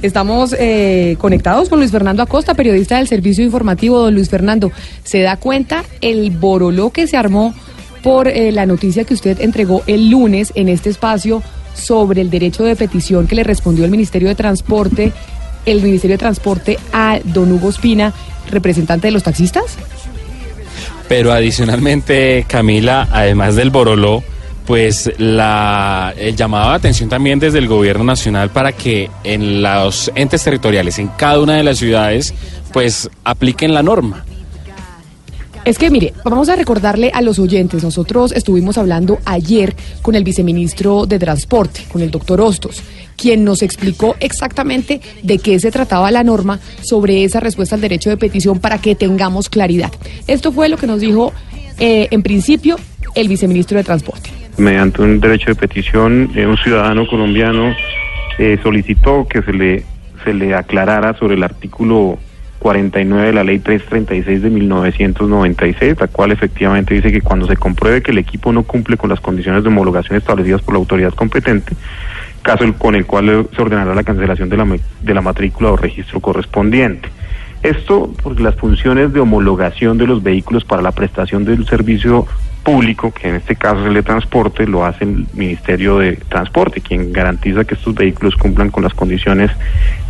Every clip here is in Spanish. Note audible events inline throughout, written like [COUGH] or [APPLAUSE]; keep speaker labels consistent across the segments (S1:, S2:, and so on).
S1: Estamos eh, conectados con Luis Fernando Acosta, periodista del Servicio Informativo. Don Luis Fernando, ¿se da cuenta el boroló que se armó por eh, la noticia que usted entregó el lunes en este espacio sobre el derecho de petición que le respondió el Ministerio de Transporte, el Ministerio de Transporte a don Hugo Espina, representante de los taxistas?
S2: Pero adicionalmente, Camila, además del boroló, pues la, el llamado de atención también desde el gobierno nacional para que en los entes territoriales, en cada una de las ciudades, pues apliquen la norma.
S1: Es que mire, vamos a recordarle a los oyentes, nosotros estuvimos hablando ayer con el viceministro de Transporte, con el doctor Hostos, quien nos explicó exactamente de qué se trataba la norma sobre esa respuesta al derecho de petición para que tengamos claridad. Esto fue lo que nos dijo eh, en principio el viceministro de Transporte
S3: mediante un derecho de petición, eh, un ciudadano colombiano eh, solicitó que se le, se le aclarara sobre el artículo 49 de la ley 336 de 1996, la cual efectivamente dice que cuando se compruebe que el equipo no cumple con las condiciones de homologación establecidas por la autoridad competente, caso con el cual se ordenará la cancelación de la, de la matrícula o registro correspondiente. Esto porque las funciones de homologación de los vehículos para la prestación del servicio público, que en este caso es el de transporte, lo hace el Ministerio de Transporte, quien garantiza que estos vehículos cumplan con las condiciones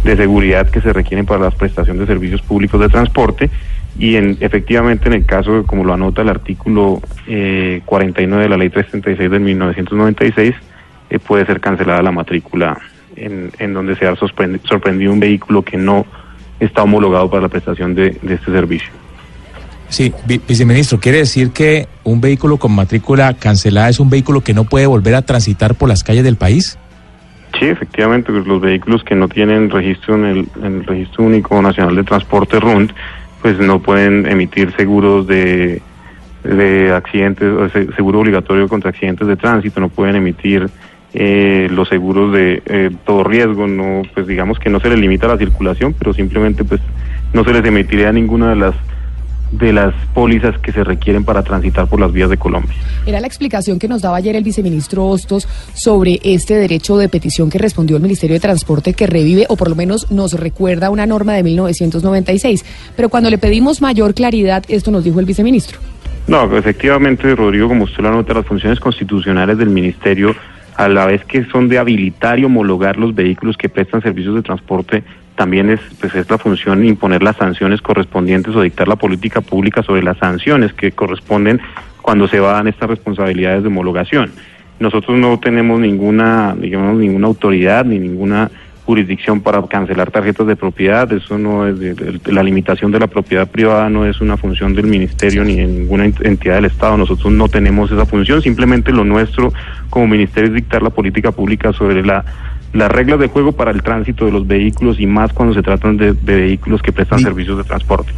S3: de seguridad que se requieren para la prestación de servicios públicos de transporte. Y en, efectivamente, en el caso, como lo anota el artículo 49 eh, de la Ley 336 de 1996, eh, puede ser cancelada la matrícula en, en donde se ha sorprendido un vehículo que no está homologado para la prestación de, este servicio.
S4: Sí, viceministro, ¿quiere decir que un vehículo con matrícula cancelada es un vehículo que no puede volver a transitar por las calles del país?
S3: Sí, efectivamente, pues los vehículos que no tienen registro en el, en el Registro Único Nacional de Transporte RUND, pues no pueden emitir seguros de, de accidentes, seguro obligatorio contra accidentes de tránsito, no pueden emitir eh, los seguros de eh, todo riesgo, no, pues digamos que no se les limita la circulación, pero simplemente pues no se les emitiría ninguna de las de las pólizas que se requieren para transitar por las vías de Colombia.
S1: Era la explicación que nos daba ayer el viceministro Hostos sobre este derecho de petición que respondió el Ministerio de Transporte que revive o por lo menos nos recuerda una norma de 1996. Pero cuando le pedimos mayor claridad, esto nos dijo el viceministro.
S3: No, efectivamente, Rodrigo, como usted lo anota, las funciones constitucionales del Ministerio a la vez que son de habilitar y homologar los vehículos que prestan servicios de transporte, también es, pues es la función imponer las sanciones correspondientes o dictar la política pública sobre las sanciones que corresponden cuando se van estas responsabilidades de homologación. Nosotros no tenemos ninguna, digamos, ninguna autoridad ni ninguna jurisdicción para cancelar tarjetas de propiedad, eso no es la limitación de la propiedad privada no es una función del ministerio ni de ninguna entidad del Estado, nosotros no tenemos esa función, simplemente lo nuestro como ministerio es dictar la política pública sobre la las reglas de juego para el tránsito de los vehículos y más cuando se tratan de, vehículos que prestan servicios de transporte.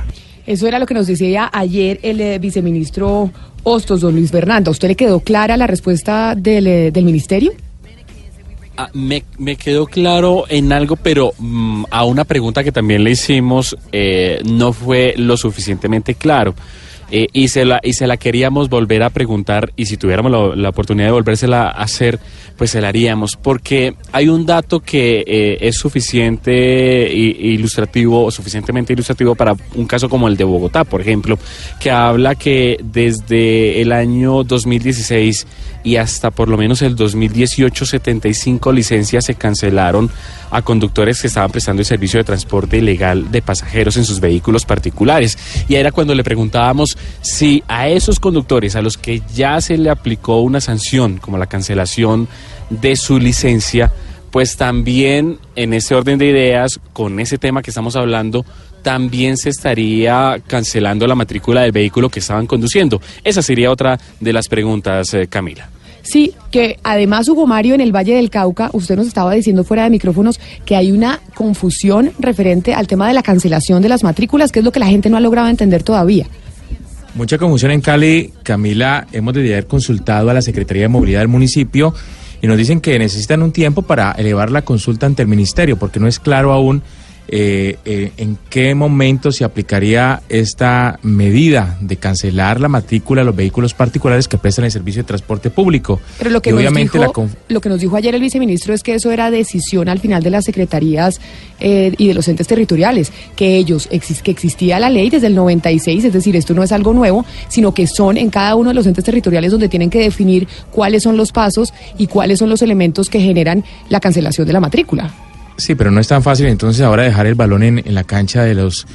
S1: Eso era lo que nos decía ayer el eh, viceministro Hostos, don Luis Fernando. usted le quedó clara la respuesta del, eh, del ministerio?
S2: Ah, me, quedó claro en algo, pero mm, a una pregunta que también le hicimos eh, no fue lo suficientemente claro. Eh, y, se la, y se la queríamos volver a preguntar y si tuviéramos la, oportunidad de volvérsela a hacer, pues se la haríamos, porque hay un dato que eh, es suficiente ilustrativo o suficientemente ilustrativo para un caso como el de Bogotá, por ejemplo, que habla que desde el año 2016 y hasta por lo menos el 2018 75 licencias se cancelaron a conductores que estaban prestando el servicio de transporte ilegal de pasajeros en sus vehículos particulares. Y era cuando le preguntábamos si a esos conductores a los que ya se le aplicó una sanción, como la cancelación de su licencia, pues también en ese orden de ideas, con ese tema que estamos hablando, también se estaría cancelando la matrícula del vehículo que estaban conduciendo. Esa sería otra de las preguntas, eh, Camila.
S1: Sí, que además Hugo Mario en el Valle del Cauca, usted nos estaba diciendo fuera de micrófonos que hay una confusión referente al tema de la cancelación de las matrículas, que es lo que la gente no ha logrado entender todavía.
S4: Mucha confusión en Cali, Camila, hemos de haber consultado a la Secretaría de Movilidad del municipio y nos dicen que necesitan un tiempo para elevar la consulta ante el ministerio, porque no es claro aún eh, eh, en qué momento se aplicaría esta medida de cancelar la matrícula a los vehículos particulares que prestan el servicio de transporte público.
S1: Pero lo que, nos dijo, lo que nos dijo ayer el viceministro es que eso era decisión al final de las secretarías eh, y de los entes territoriales, que ellos, que existía la ley desde el 96, es decir, esto no es algo nuevo, sino que son en cada uno de los entes territoriales donde tienen que definir cuáles son los pasos y cuáles son los elementos que generan la cancelación de la matrícula.
S4: Sí, pero no es tan fácil entonces ahora dejar el balón en, la cancha de los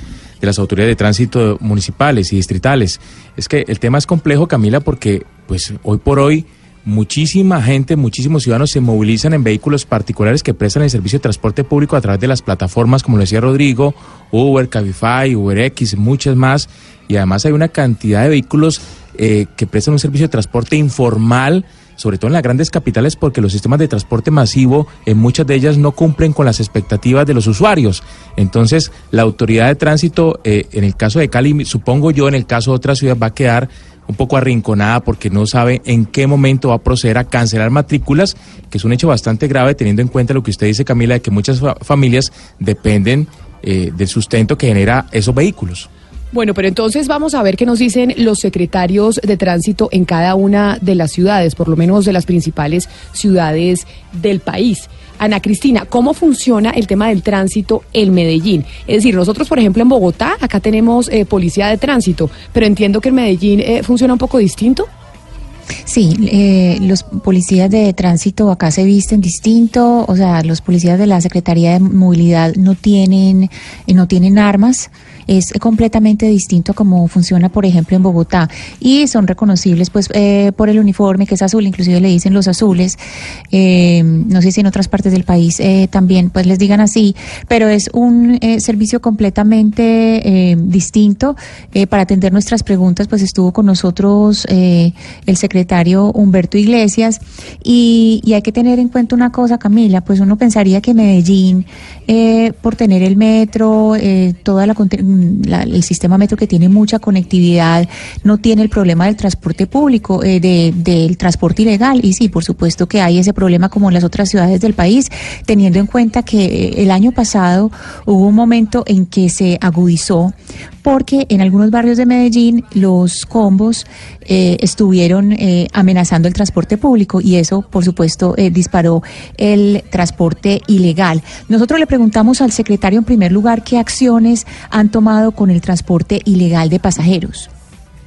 S4: de las autoridades de tránsito municipales y distritales. Es que el tema es complejo, Camila, porque pues hoy por hoy muchísima gente, muchísimos ciudadanos se movilizan en vehículos particulares que prestan el servicio de transporte público a través de las plataformas, como lo decía Rodrigo, Uber, Cabify, UberX, muchas más. Y además hay una cantidad de vehículos eh, que prestan un servicio de transporte informal sobre todo en las grandes capitales, porque los sistemas de transporte masivo, en muchas de ellas, no cumplen con las expectativas de los usuarios. Entonces, la autoridad de tránsito, eh, en el caso de Cali, supongo yo, en el caso de otras ciudades, va a quedar un poco arrinconada porque no sabe en qué momento va a proceder a cancelar matrículas, que es un hecho bastante grave teniendo en cuenta lo que usted dice, Camila, de que muchas familias dependen eh, del sustento que genera esos vehículos.
S1: Bueno, pero entonces vamos a ver qué nos dicen los secretarios de tránsito en cada una de las ciudades, por lo menos de las principales ciudades del país. Ana Cristina, ¿cómo funciona el tema del tránsito en Medellín? Es decir, nosotros, por ejemplo, en Bogotá, acá tenemos eh, policía de tránsito, pero entiendo que en Medellín eh, funciona un poco distinto.
S5: Sí, eh, los policías de tránsito acá se visten distinto, o sea, los policías de la Secretaría de Movilidad no tienen, no tienen armas es completamente distinto a cómo funciona, por ejemplo, en Bogotá. Y son reconocibles pues eh, por el uniforme que es azul, inclusive le dicen los azules. Eh, no sé si en otras partes del país eh, también pues les digan así, pero es un servicio completamente distinto. para atender nuestras preguntas pues estuvo con nosotros el secretario Humberto Iglesias y, y, hay que tener en cuenta una cosa, Camila, pues uno pensaría que Medellín, por tener el metro, toda la el sistema metro que tiene mucha conectividad no tiene el problema del transporte público, eh, del transporte ilegal. Y sí, por supuesto que hay ese problema como en las otras ciudades del país, teniendo en cuenta que eh, el año pasado hubo un momento en que se agudizó porque en algunos barrios de Medellín los combos eh, estuvieron amenazando el transporte público y eso, por supuesto, disparó el transporte ilegal. Nosotros le preguntamos al secretario en primer lugar qué acciones han tomado con el transporte ilegal de pasajeros?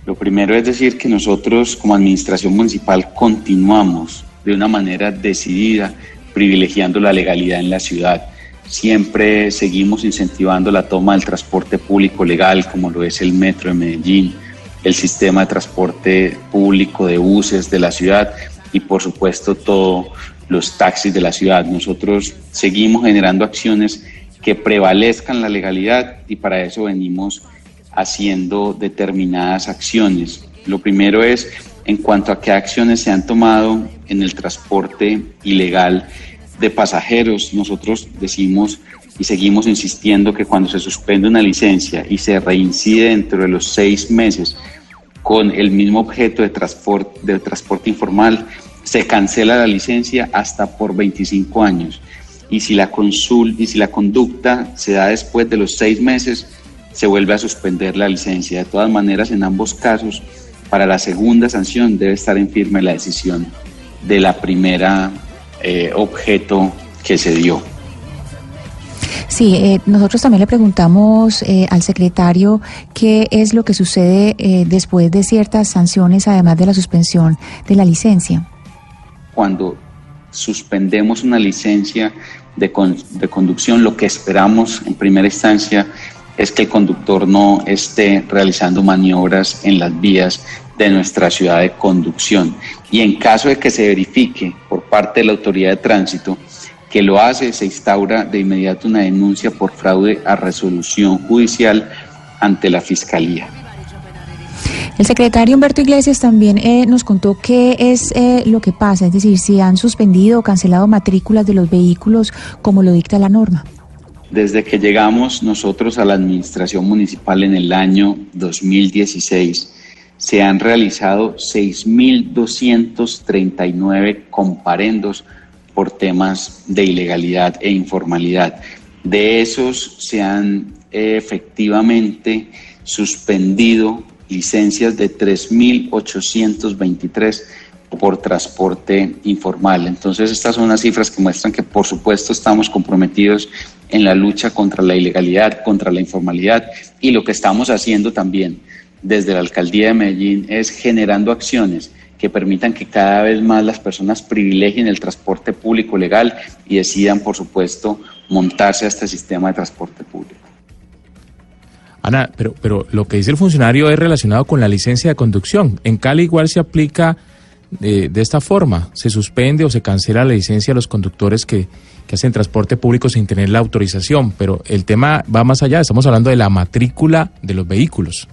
S6: Lo primero es decir que nosotros como administración municipal continuamos de una manera decidida privilegiando la legalidad en la ciudad. Siempre seguimos incentivando la toma del transporte público legal como lo es el metro de Medellín, el sistema de transporte público de buses de la ciudad y por supuesto todos los taxis de la ciudad. Nosotros seguimos generando acciones que prevalezcan la legalidad y para eso venimos haciendo determinadas acciones. Lo primero es en cuanto a qué acciones se han tomado en el transporte ilegal de pasajeros. Nosotros decimos y seguimos insistiendo que cuando se suspende una licencia y se reincide dentro de los seis meses con el mismo objeto de transporte, de transporte informal, se cancela la licencia hasta por 25 años y si la consul y si la conducta se da después de los seis meses, se vuelve a suspender la licencia. De todas maneras, en ambos casos, para la segunda sanción debe estar en firme la decisión de la primera eh, objeto que se dio.
S5: Sí, eh, nosotros también le preguntamos eh, al secretario qué es lo que sucede después de ciertas sanciones, además de la suspensión de la licencia.
S6: Cuando suspendemos una licencia de, conducción, lo que esperamos en primera instancia es que el conductor no esté realizando maniobras en las vías de nuestra ciudad de conducción. Y en caso de que se verifique por parte de la autoridad de tránsito que lo hace, se instaura de inmediato una denuncia por fraude a resolución judicial ante la Fiscalía.
S5: El secretario Humberto Iglesias también eh, nos contó qué es eh, lo que pasa, es decir, si han suspendido o cancelado matrículas de los vehículos como lo dicta la norma.
S6: Desde que llegamos nosotros a la administración municipal en el año 2016, se han realizado 6.239 comparendos por temas de ilegalidad e informalidad. De esos se han eh, efectivamente suspendido licencias de 3.823 por transporte informal. Entonces, estas son unas cifras que muestran que, por supuesto, estamos comprometidos en la lucha contra la ilegalidad, contra la informalidad y lo que estamos haciendo también desde la alcaldía de Medellín es generando acciones que permitan que cada vez más las personas privilegien el transporte público legal y decidan, por supuesto, montarse a este sistema de transporte público.
S4: Ana, pero, pero lo que dice el funcionario es relacionado con la licencia de conducción. En Cali igual se aplica de, de esta forma. Se suspende o se cancela la licencia a los conductores que, que hacen transporte público sin tener la autorización. Pero el tema va más allá. Estamos hablando de la matrícula de los vehículos.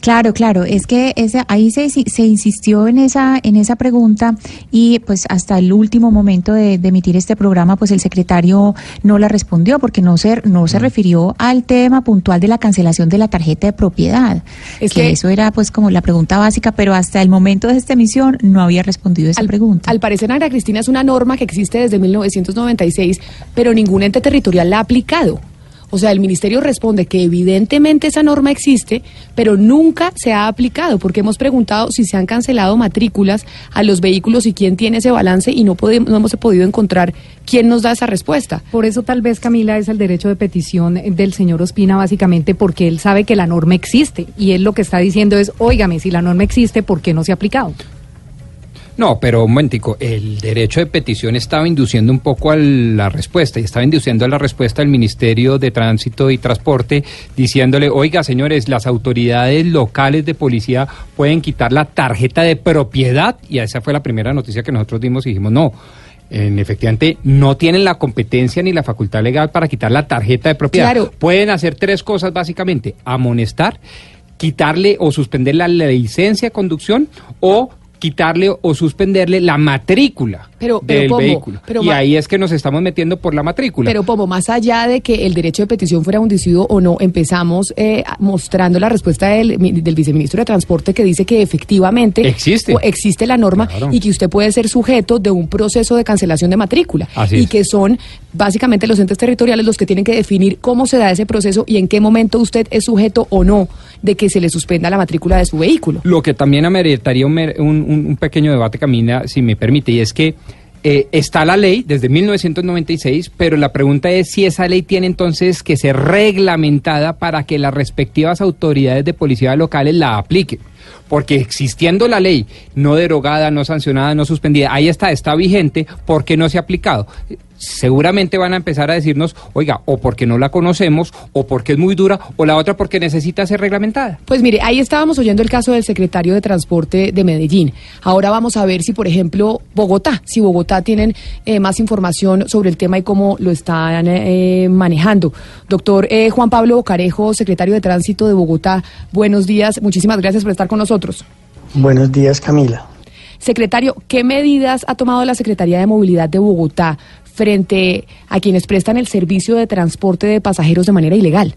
S5: Claro, claro, es que ese, ahí se, se, insistió en esa, en esa pregunta y pues hasta el último momento de, de, emitir este programa, pues el secretario no la respondió porque no se, no se mm. refirió al tema puntual de la cancelación de la tarjeta de propiedad. Es que, que, eso era pues como la pregunta básica, pero hasta el momento de esta emisión no había respondido esa
S1: al,
S5: pregunta.
S1: Al parecer, Ana Cristina, es una norma que existe desde 1996, pero ningún ente territorial la ha aplicado. O sea, el ministerio responde que evidentemente esa norma existe, pero nunca se ha aplicado, porque hemos preguntado si se han cancelado matrículas a los vehículos y quién tiene ese balance y no, podemos, no hemos podido encontrar quién nos da esa respuesta.
S7: Por eso tal vez, Camila, es el derecho de petición del señor Ospina, básicamente porque él sabe que la norma existe y él lo que está diciendo es, óigame, si la norma existe, ¿por qué no se ha aplicado?
S8: No, pero un momentico, el derecho de petición estaba induciendo un poco a la respuesta y estaba induciendo a la respuesta del Ministerio de Tránsito y Transporte diciéndole, oiga señores, las autoridades locales de policía pueden quitar la tarjeta de propiedad y esa fue la primera noticia que nosotros dimos y dijimos, no. En, efectivamente, no tienen la competencia ni la facultad legal para quitar la tarjeta de propiedad. Claro. Pueden hacer tres cosas básicamente: amonestar, quitarle o suspender la licencia de conducción o quitarle o suspenderle la matrícula
S1: pero,
S8: del
S1: pero,
S8: vehículo.
S1: Pero,
S8: y ahí es que nos estamos metiendo por la matrícula.
S1: Pero como más allá de que el derecho de petición fuera undecido o no, empezamos eh, mostrando la respuesta del, del, viceministro de Transporte que dice que efectivamente
S8: existe,
S1: existe la norma claro. y que usted puede ser sujeto de un proceso de cancelación de matrícula.
S8: Así
S1: y
S8: es.
S1: que son básicamente los entes territoriales los que tienen que definir cómo se da ese proceso y en qué momento usted es sujeto o no de que se le suspenda la matrícula de su vehículo.
S8: Lo que también ameritaría un, un, pequeño debate, Camina, si me permite, y es que eh, está la ley desde 1996, pero la pregunta es si esa ley tiene entonces que ser reglamentada para que las respectivas autoridades de policía locales la apliquen. Porque existiendo la ley, no derogada, no sancionada, no suspendida, ahí está, está vigente, ¿por qué no se ha aplicado? seguramente van a empezar a decirnos, oiga, o porque no la conocemos, o porque es muy dura, o la otra porque necesita ser reglamentada.
S1: Pues mire, ahí estábamos oyendo el caso del secretario de Transporte de Medellín. Ahora vamos a ver si, por ejemplo, Bogotá, si Bogotá tienen eh, más información sobre el tema y cómo lo están eh, manejando. Doctor eh, Juan Pablo Bocarejo, secretario de Tránsito de Bogotá, buenos días, muchísimas gracias por estar con nosotros.
S9: Buenos días, Camila.
S1: Secretario, ¿qué medidas ha tomado la Secretaría de Movilidad de Bogotá frente a quienes prestan el servicio de transporte de pasajeros de manera ilegal?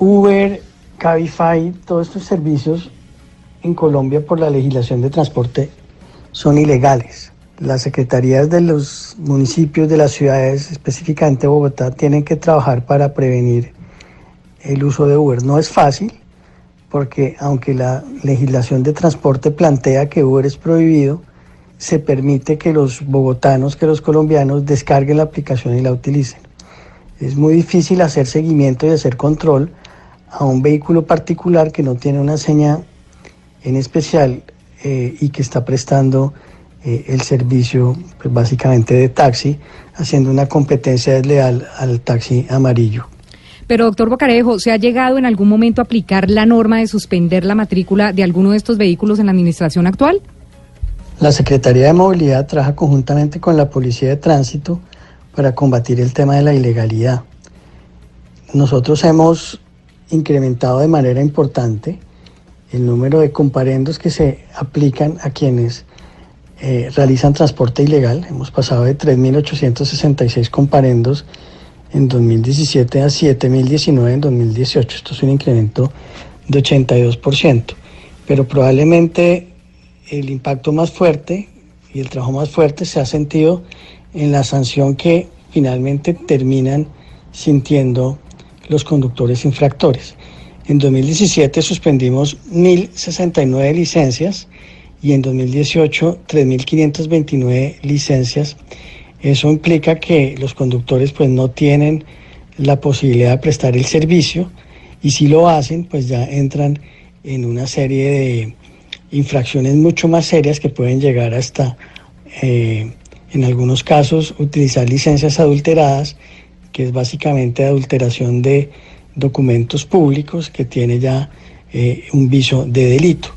S9: Uber, Cabify, todos estos servicios en Colombia por la legislación de transporte son ilegales. Las secretarías de los municipios, de las ciudades, específicamente Bogotá, tienen que trabajar para prevenir el uso de Uber. No es fácil, porque aunque la legislación de transporte plantea que Uber es prohibido, se permite que los bogotanos, que los colombianos descarguen la aplicación y la utilicen. Es muy difícil hacer seguimiento y hacer control a un vehículo particular que no tiene una seña en especial eh, y que está prestando eh, el servicio pues, básicamente de taxi, haciendo una competencia desleal al taxi amarillo.
S7: Pero, doctor Bocarejo, ¿se ha llegado en algún momento a aplicar la norma de suspender la matrícula de alguno de estos vehículos en la administración actual?
S9: La Secretaría de Movilidad trabaja conjuntamente con la Policía de Tránsito para combatir el tema de la ilegalidad. Nosotros hemos incrementado de manera importante el número de comparendos que se aplican a quienes eh, realizan transporte ilegal. Hemos pasado de 3.866 comparendos en 2017 a 7.019 en 2018. Esto es un incremento de 82%. Pero probablemente el impacto más fuerte y el trabajo más fuerte se ha sentido en la sanción que finalmente terminan sintiendo los conductores infractores. En 2017 suspendimos 1.069 licencias y en 2018 3.529 licencias. Eso implica que los conductores pues no tienen la posibilidad de prestar el servicio y si lo hacen pues ya entran en una serie de infracciones mucho más serias que pueden llegar hasta eh, en algunos casos utilizar licencias adulteradas que es básicamente adulteración de documentos públicos que tiene ya eh, un viso de delito.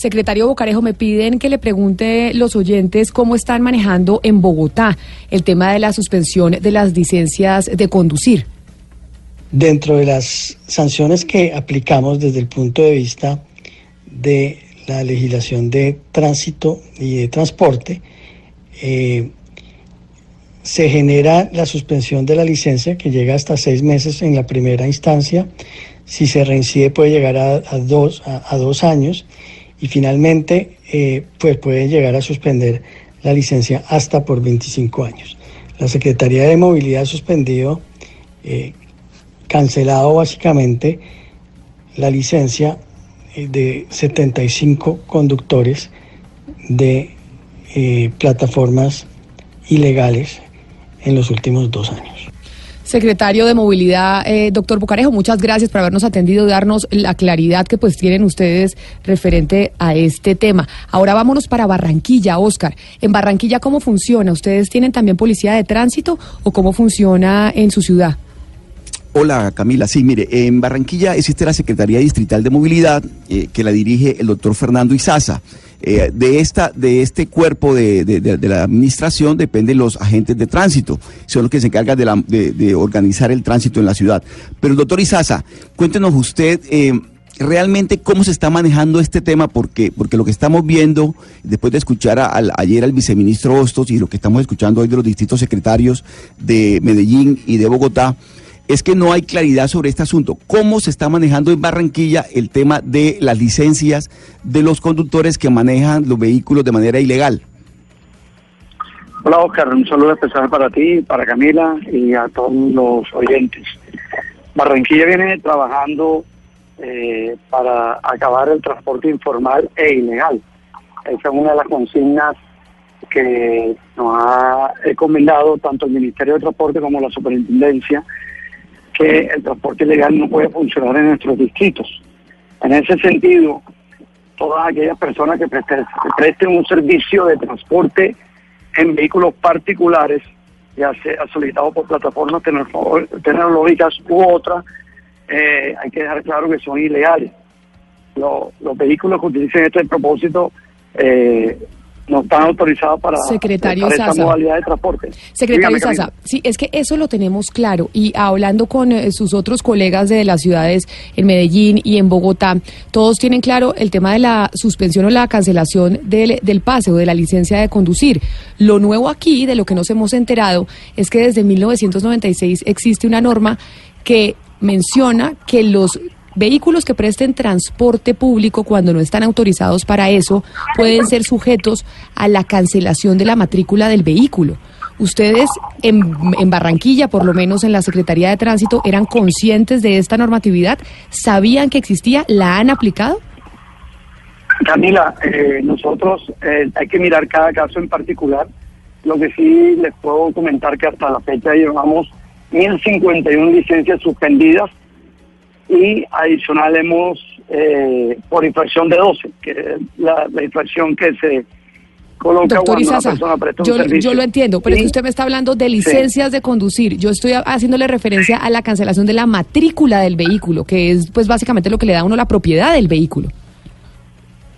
S1: Secretario Bocarejo, me piden que le pregunte los oyentes cómo están manejando en Bogotá el tema de la suspensión de las licencias de conducir.
S9: Dentro de las sanciones que aplicamos desde el punto de vista de la legislación de tránsito y de transporte, eh, se genera la suspensión de la licencia que llega hasta seis meses en la primera instancia. Si se reincide puede llegar a, dos, a, dos años y finalmente eh, pues puede llegar a suspender la licencia hasta por 25 años. La Secretaría de Movilidad ha suspendido, eh, cancelado básicamente la licencia eh, de 75 conductores de plataformas ilegales en los últimos dos años.
S1: Secretario de Movilidad, eh, doctor Bucarejo, muchas gracias por habernos atendido y darnos la claridad que pues tienen ustedes referente a este tema. Ahora vámonos para Barranquilla, Oscar. En Barranquilla, ¿cómo funciona? ¿Ustedes tienen también policía de tránsito o cómo funciona en su ciudad?
S10: Hola Camila, sí, mire, en Barranquilla existe la Secretaría Distrital de Movilidad eh, que la dirige el doctor Fernando Izaza. Eh, de, esta, de este cuerpo de, la administración dependen los agentes de tránsito, son los que se encargan de, organizar el tránsito en la ciudad. Pero doctor Izaza, cuéntenos usted eh, realmente cómo se está manejando este tema, porque, porque lo que estamos viendo, después de escuchar ayer al viceministro Hostos y lo que estamos escuchando hoy de los distintos secretarios de Medellín y de Bogotá, es que no hay claridad sobre este asunto. ¿Cómo se está manejando en Barranquilla el tema de las licencias de los conductores que manejan los vehículos de manera ilegal?
S11: Hola Oscar, un saludo especial para ti, para Camila y a todos los oyentes. Barranquilla viene trabajando eh, para acabar el transporte informal e ilegal. Esa es una de las consignas que nos ha encomendado tanto el Ministerio de Transporte como la Superintendencia que el transporte ilegal no puede funcionar en nuestros distritos. En ese sentido, todas aquellas personas que presten, un servicio de transporte en vehículos particulares, ya sea solicitado por plataformas tecnológicas u otras, eh, hay que dejar claro que son ilegales. Los, los vehículos que utilicen este propósito eh, no están autorizados para,
S1: Secretario
S11: esta modalidad de transporte.
S1: Secretario Sasa, sí, es que eso lo tenemos claro y hablando con eh, sus otros colegas de las ciudades en Medellín y en Bogotá, todos tienen claro el tema de la suspensión o la cancelación del, del pase o de la licencia de conducir. Lo nuevo aquí, de lo que nos hemos enterado, es que desde 1996 existe una norma que menciona que los Vehículos que presten transporte público cuando no están autorizados para eso pueden ser sujetos a la cancelación de la matrícula del vehículo. ¿Ustedes en, Barranquilla, por lo menos en la Secretaría de Tránsito, eran conscientes de esta normatividad? ¿Sabían que existía? ¿La han aplicado?
S11: Camila, eh, nosotros eh, hay que mirar cada caso en particular. Lo que sí les puedo comentar que hasta la fecha llevamos 1.051 licencias suspendidas y adicional hemos por eh, infracción de 12, que es la, infracción que se coloca
S1: Doctor cuando una persona presta yo, Yo lo entiendo, pero es que usted me está hablando de licencias de conducir. Yo estoy haciéndole referencia a la cancelación de la matrícula del vehículo, que es pues básicamente lo que le da a uno la propiedad del vehículo.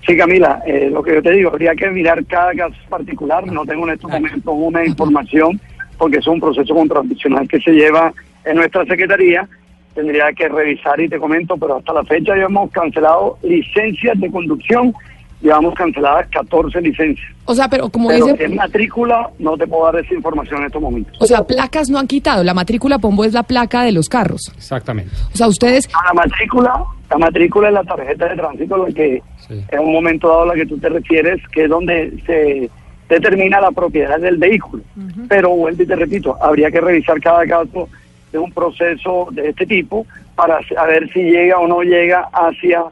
S11: Sí, Camila, eh, lo que yo te digo, habría que mirar cada caso particular. No tengo en estos momentos una información, porque es un proceso contradiccional que se lleva en nuestra Secretaría tendría que revisar y te comento, pero hasta la fecha ya hemos cancelado licencias de conducción, llevamos canceladas 14 licencias.
S1: O sea, pero como
S11: dice... en matrícula no te puedo dar esa información en estos momentos.
S1: O sea, placas no han quitado, la matrícula Pombo es la placa de los carros.
S8: Exactamente.
S1: O sea, ustedes...
S11: la matrícula, la matrícula es la tarjeta de tránsito, la que en un momento dado a la que tú te refieres, que es donde se determina la propiedad del vehículo. Pero vuelvo y te repito, habría que revisar cada caso de un proceso de este tipo para a ver si llega o no llega hacia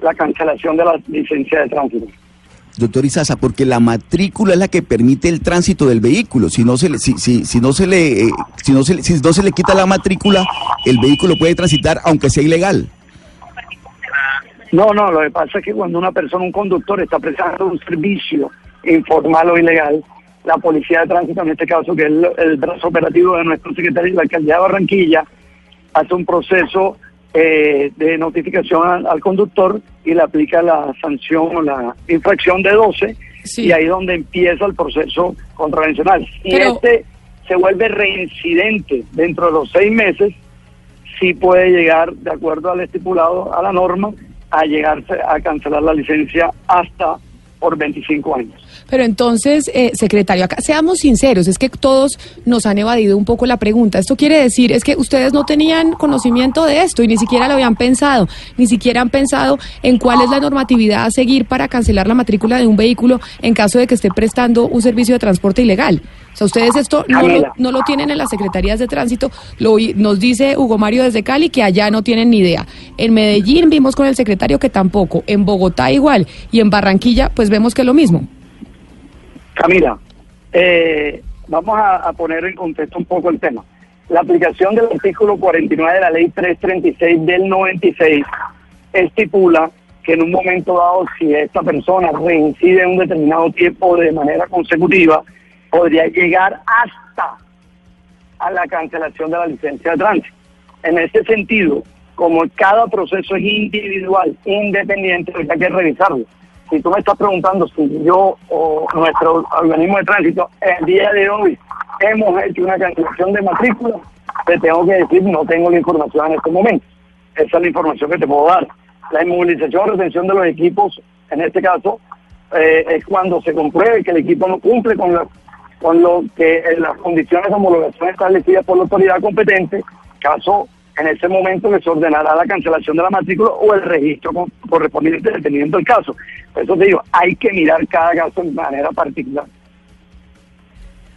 S11: la cancelación de la licencia de tránsito.
S10: Doctor Izaza, porque la matrícula es la que permite el tránsito del vehículo. Si no se le, si, si, si no se le, eh, si no se le, si no se le quita la matrícula, el vehículo puede transitar aunque sea ilegal.
S11: No, no, lo que pasa es que cuando una persona, un conductor, está prestando un servicio informal o ilegal, la policía de tránsito, en este caso, que es el, el brazo operativo de nuestro secretario de la alcaldía de Barranquilla, hace un proceso eh, de notificación al, al conductor y le aplica la sanción o la infracción de 12
S1: Sí.
S11: y ahí es donde empieza el proceso contravencional. Si
S1: Pero-
S11: este se vuelve reincidente dentro de los seis meses, sí puede llegar, de acuerdo al estipulado, a la norma, a llegarse a cancelar la licencia hasta por 25 años.
S1: Pero entonces, eh, secretario, acá seamos sinceros, es que todos nos han evadido un poco la pregunta. Esto quiere decir, es que ustedes no tenían conocimiento de esto y ni siquiera lo habían pensado, ni siquiera han pensado en cuál es la normatividad a seguir para cancelar la matrícula de un vehículo en caso de que esté prestando un servicio de transporte ilegal. O sea, ustedes esto no lo,
S11: Camila.
S1: no lo tienen en las secretarías de tránsito. Lo, nos dice Hugo Mario desde Cali que allá no tienen ni idea. En Medellín vimos con el secretario que tampoco. En Bogotá igual. Y en Barranquilla, pues vemos que es lo mismo.
S11: Camila, eh, vamos a, a poner en contexto un poco el tema. La aplicación del artículo 49 de la ley 336 del 96 estipula que en un momento dado, si esta persona reincide en un determinado tiempo de manera consecutiva, podría llegar hasta a la cancelación de la licencia de tránsito. En ese sentido, como cada proceso es individual, independiente, hay que revisarlo. Si tú me estás preguntando si yo o nuestro organismo de tránsito el día de hoy hemos hecho una cancelación de matrícula, te tengo que decir, no tengo la información en este momento. Esa es la información que te puedo dar. La inmovilización o retención de los equipos, en este caso, eh, es cuando se compruebe que el equipo no cumple con, la- con lo que eh, las condiciones de homologación establecidas por la autoridad competente, caso en ese momento que se ordenará la cancelación de la matrícula o el registro correspondiente dependiendo del caso. Por eso te digo, hay que mirar cada caso de manera particular.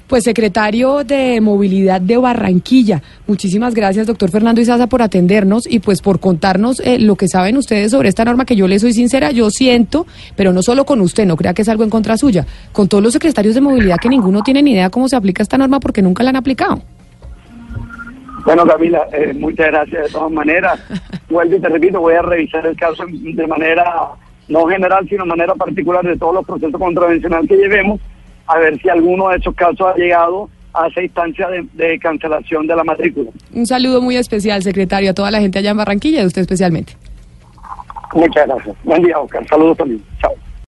S1: Pues secretario de Movilidad de Barranquilla, muchísimas gracias, doctor Fernando Izaza, por atendernos y pues por contarnos eh, lo que saben ustedes sobre esta norma que yo le soy sincera, yo siento, pero no solo con usted, no crea que es algo en contra suya, con todos los secretarios de movilidad que ninguno tiene ni idea cómo se aplica esta norma porque nunca la han aplicado.
S11: Bueno, Camila, eh, muchas gracias de todas maneras. [LAUGHS] Vuelvo y te repito, voy a revisar el caso de manera no general, sino de manera particular de todos los procesos contravencionales que llevemos, a ver si alguno de esos casos ha llegado a esa instancia de, de cancelación de la matrícula.
S1: Un saludo muy especial, secretario, a toda la gente allá en Barranquilla y a usted especialmente.
S11: Muchas gracias. Buen día, Oscar. Saludos también.